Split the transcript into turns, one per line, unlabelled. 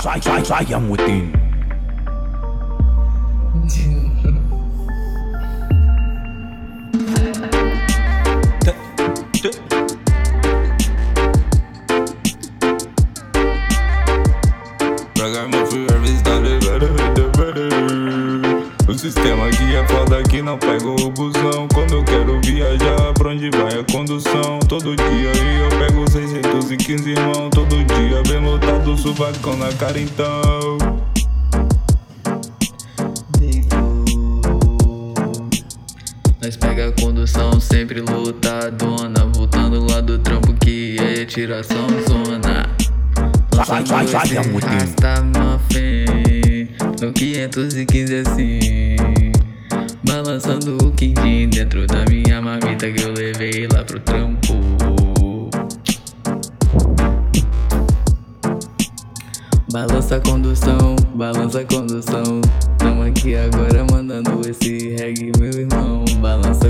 sai, sai, Amutin.
O sistema aqui é foda que não pego o busão Quando eu quero viajar, pra onde vai a condução? Todo dia eu pego 615 irmão Todo dia suvacão na cara então.
Nós pega a condução sempre lotadona Voltando lá do trampo que é tiração zona.
Amutin.
Rasta muffin No 515 assim. Balançando o quindim dentro da minha marmita que eu levei lá pro trampo Balança a condução, balança a condução. Tamo aqui agora mandando esse reggae, meu irmão. Balança